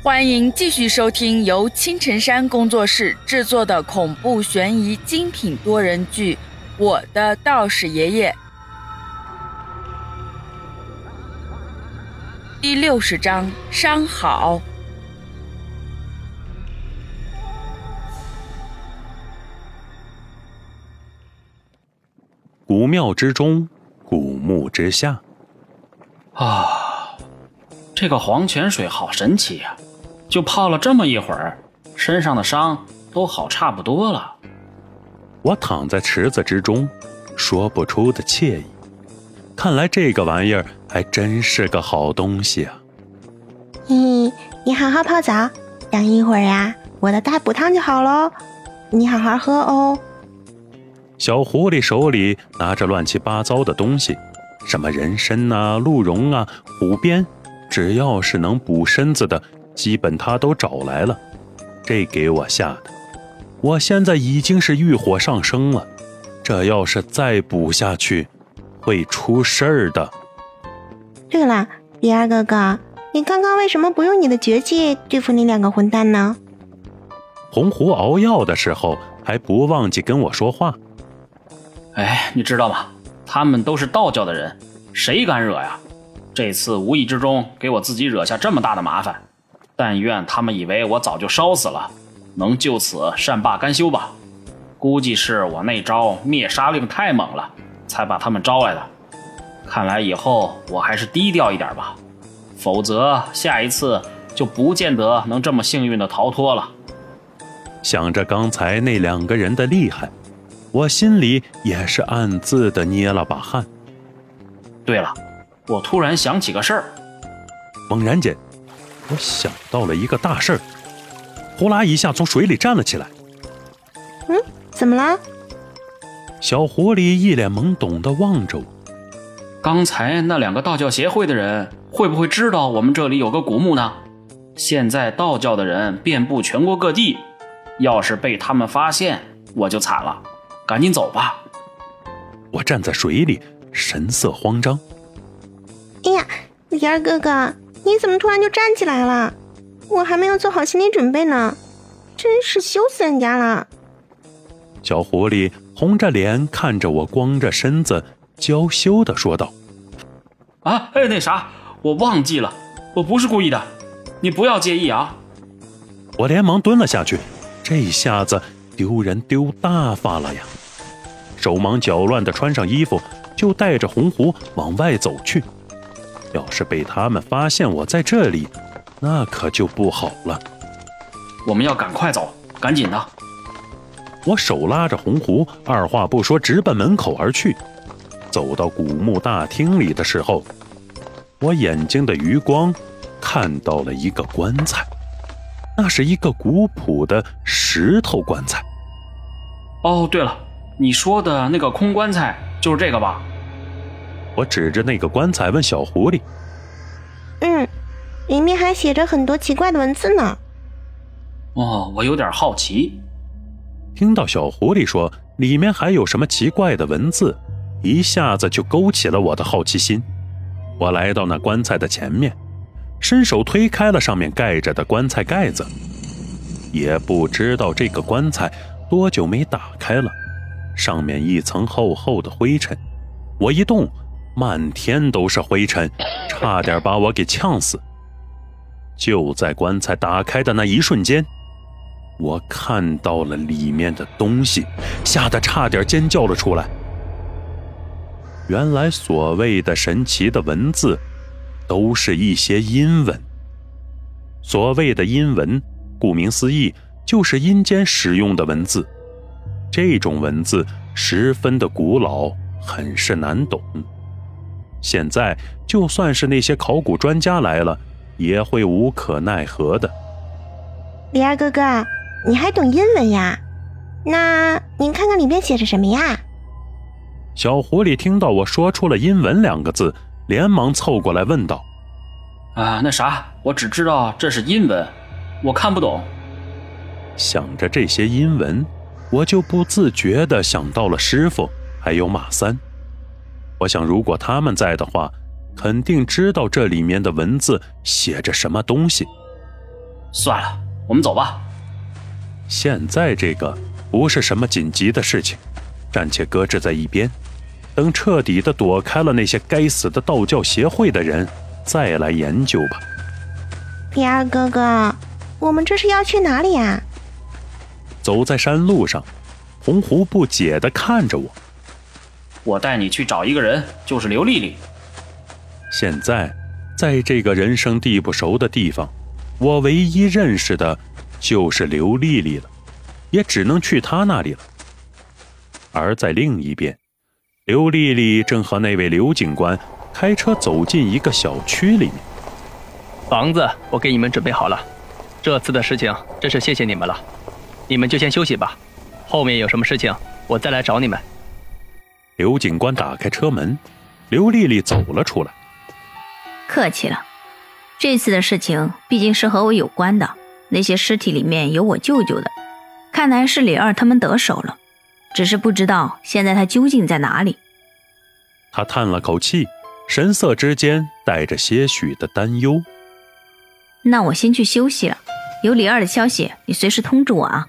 欢迎继续收听由青城山工作室制作的恐怖悬疑精品多人剧《我的道士爷爷》第六十章：伤好。古庙之中，古墓之下。啊，这个黄泉水好神奇呀！就泡了这么一会儿，身上的伤都好差不多了。我躺在池子之中，说不出的惬意。看来这个玩意儿还真是个好东西啊！嘿，你好好泡澡，等一会儿呀，我的大补汤就好喽。你好好喝哦。小狐狸手里拿着乱七八糟的东西，什么人参啊、鹿茸啊、虎鞭，只要是能补身子的。基本他都找来了，这给我吓的，我现在已经是欲火上升了，这要是再补下去，会出事儿的。对了，李二哥哥，你刚刚为什么不用你的绝技对付那两个混蛋呢？红狐熬药的时候还不忘记跟我说话。哎，你知道吗？他们都是道教的人，谁敢惹呀？这次无意之中给我自己惹下这么大的麻烦。但愿他们以为我早就烧死了，能就此善罢甘休吧。估计是我那招灭杀令太猛了，才把他们招来的。看来以后我还是低调一点吧，否则下一次就不见得能这么幸运的逃脱了。想着刚才那两个人的厉害，我心里也是暗自的捏了把汗。对了，我突然想起个事儿，猛然间。我想到了一个大事儿，呼啦一下从水里站了起来。嗯，怎么了？小狐狸一脸懵懂的望着我。刚才那两个道教协会的人会不会知道我们这里有个古墓呢？现在道教的人遍布全国各地，要是被他们发现，我就惨了。赶紧走吧。我站在水里，神色慌张。哎呀，李二哥哥！你怎么突然就站起来了？我还没有做好心理准备呢，真是羞死人家了！小狐狸红着脸看着我，光着身子，娇羞的说道：“啊，哎，那啥，我忘记了，我不是故意的，你不要介意啊。”我连忙蹲了下去，这下子丢人丢大发了呀！手忙脚乱的穿上衣服，就带着红狐往外走去。要是被他们发现我在这里，那可就不好了。我们要赶快走，赶紧的！我手拉着红狐，二话不说，直奔门口而去。走到古墓大厅里的时候，我眼睛的余光看到了一个棺材，那是一个古朴的石头棺材。哦，对了，你说的那个空棺材就是这个吧？我指着那个棺材问小狐狸：“嗯，里面还写着很多奇怪的文字呢。”哦，我有点好奇。听到小狐狸说里面还有什么奇怪的文字，一下子就勾起了我的好奇心。我来到那棺材的前面，伸手推开了上面盖着的棺材盖子。也不知道这个棺材多久没打开了，上面一层厚厚的灰尘。我一动。满天都是灰尘，差点把我给呛死。就在棺材打开的那一瞬间，我看到了里面的东西，吓得差点尖叫了出来。原来所谓的神奇的文字，都是一些阴文。所谓的阴文，顾名思义，就是阴间使用的文字。这种文字十分的古老，很是难懂。现在就算是那些考古专家来了，也会无可奈何的。李二哥哥，你还懂英文呀？那您看看里面写着什么呀？小狐狸听到我说出了“英文”两个字，连忙凑过来问道：“啊，那啥，我只知道这是英文，我看不懂。”想着这些英文，我就不自觉地想到了师傅，还有马三。我想，如果他们在的话，肯定知道这里面的文字写着什么东西。算了，我们走吧。现在这个不是什么紧急的事情，暂且搁置在一边，等彻底的躲开了那些该死的道教协会的人，再来研究吧。李二哥哥，我们这是要去哪里呀？走在山路上，洪湖不解的看着我。我带你去找一个人，就是刘丽丽。现在，在这个人生地不熟的地方，我唯一认识的就是刘丽丽了，也只能去她那里了。而在另一边，刘丽丽正和那位刘警官开车走进一个小区里面。房子我给你们准备好了，这次的事情真是谢谢你们了，你们就先休息吧，后面有什么事情我再来找你们。刘警官打开车门，刘丽丽走了出来。客气了，这次的事情毕竟是和我有关的。那些尸体里面有我舅舅的，看来是李二他们得手了，只是不知道现在他究竟在哪里。他叹了口气，神色之间带着些许的担忧。那我先去休息了，有李二的消息，你随时通知我啊。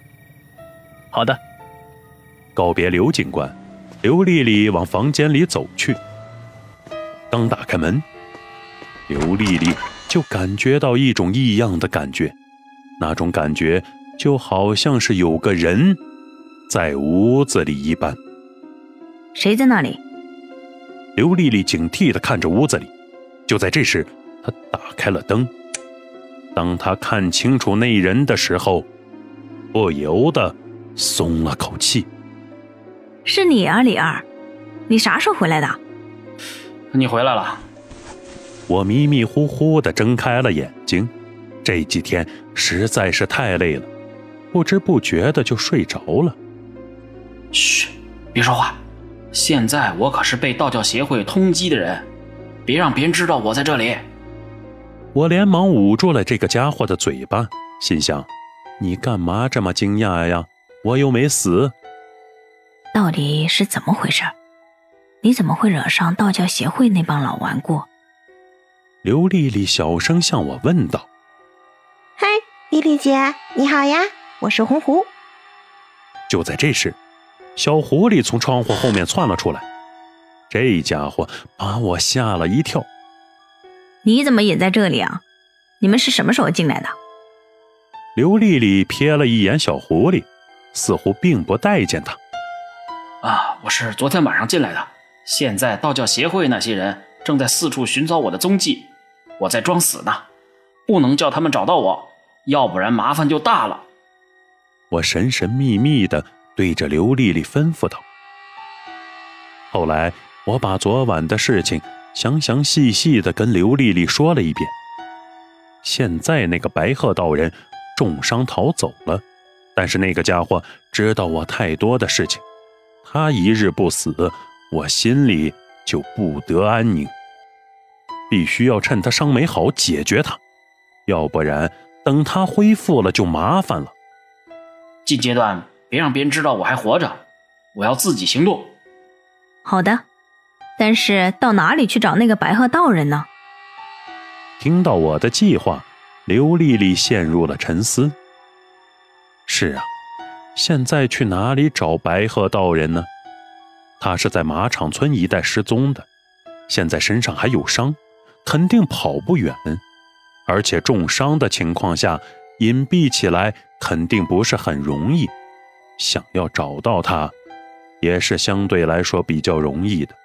好的。告别刘警官，刘丽丽往房间里走去。刚打开门。刘丽丽就感觉到一种异样的感觉，那种感觉就好像是有个人在屋子里一般。谁在那里？刘丽丽警惕地看着屋子里。就在这时，她打开了灯。当她看清楚那人的时候，不由得松了口气。是你啊，李二，你啥时候回来的？你回来了。我迷迷糊糊的睁开了眼睛，这几天实在是太累了，不知不觉的就睡着了。嘘，别说话，现在我可是被道教协会通缉的人，别让别人知道我在这里。我连忙捂住了这个家伙的嘴巴，心想：你干嘛这么惊讶呀？我又没死。到底是怎么回事？你怎么会惹上道教协会那帮老顽固？刘丽丽小声向我问道：“嗨，丽丽姐，你好呀，我是红狐。”就在这时，小狐狸从窗户后面窜了出来，这家伙把我吓了一跳。“你怎么也在这里啊？你们是什么时候进来的？”刘丽丽瞥了一眼小狐狸，似乎并不待见他。“啊，我是昨天晚上进来的，现在道教协会那些人正在四处寻找我的踪迹。”我在装死呢，不能叫他们找到我，要不然麻烦就大了。我神神秘秘地对着刘丽丽吩咐道。后来我把昨晚的事情详详细细地跟刘丽丽说了一遍。现在那个白鹤道人重伤逃走了，但是那个家伙知道我太多的事情，他一日不死，我心里就不得安宁。必须要趁他伤没好解决他，要不然等他恢复了就麻烦了。近阶段别让别人知道我还活着，我要自己行动。好的，但是到哪里去找那个白鹤道人呢？听到我的计划，刘丽丽陷入了沉思。是啊，现在去哪里找白鹤道人呢？他是在马场村一带失踪的，现在身上还有伤。肯定跑不远，而且重伤的情况下，隐蔽起来肯定不是很容易。想要找到他，也是相对来说比较容易的。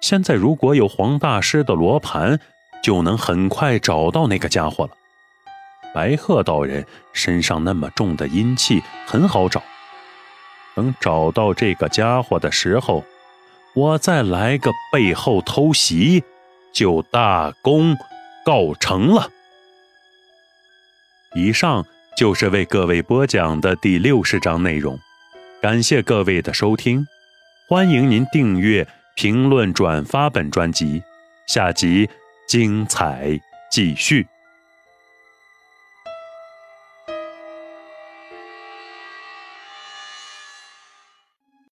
现在如果有黄大师的罗盘，就能很快找到那个家伙了。白鹤道人身上那么重的阴气，很好找。等找到这个家伙的时候，我再来个背后偷袭。就大功告成了。以上就是为各位播讲的第六十章内容，感谢各位的收听，欢迎您订阅、评论、转发本专辑，下集精彩继续。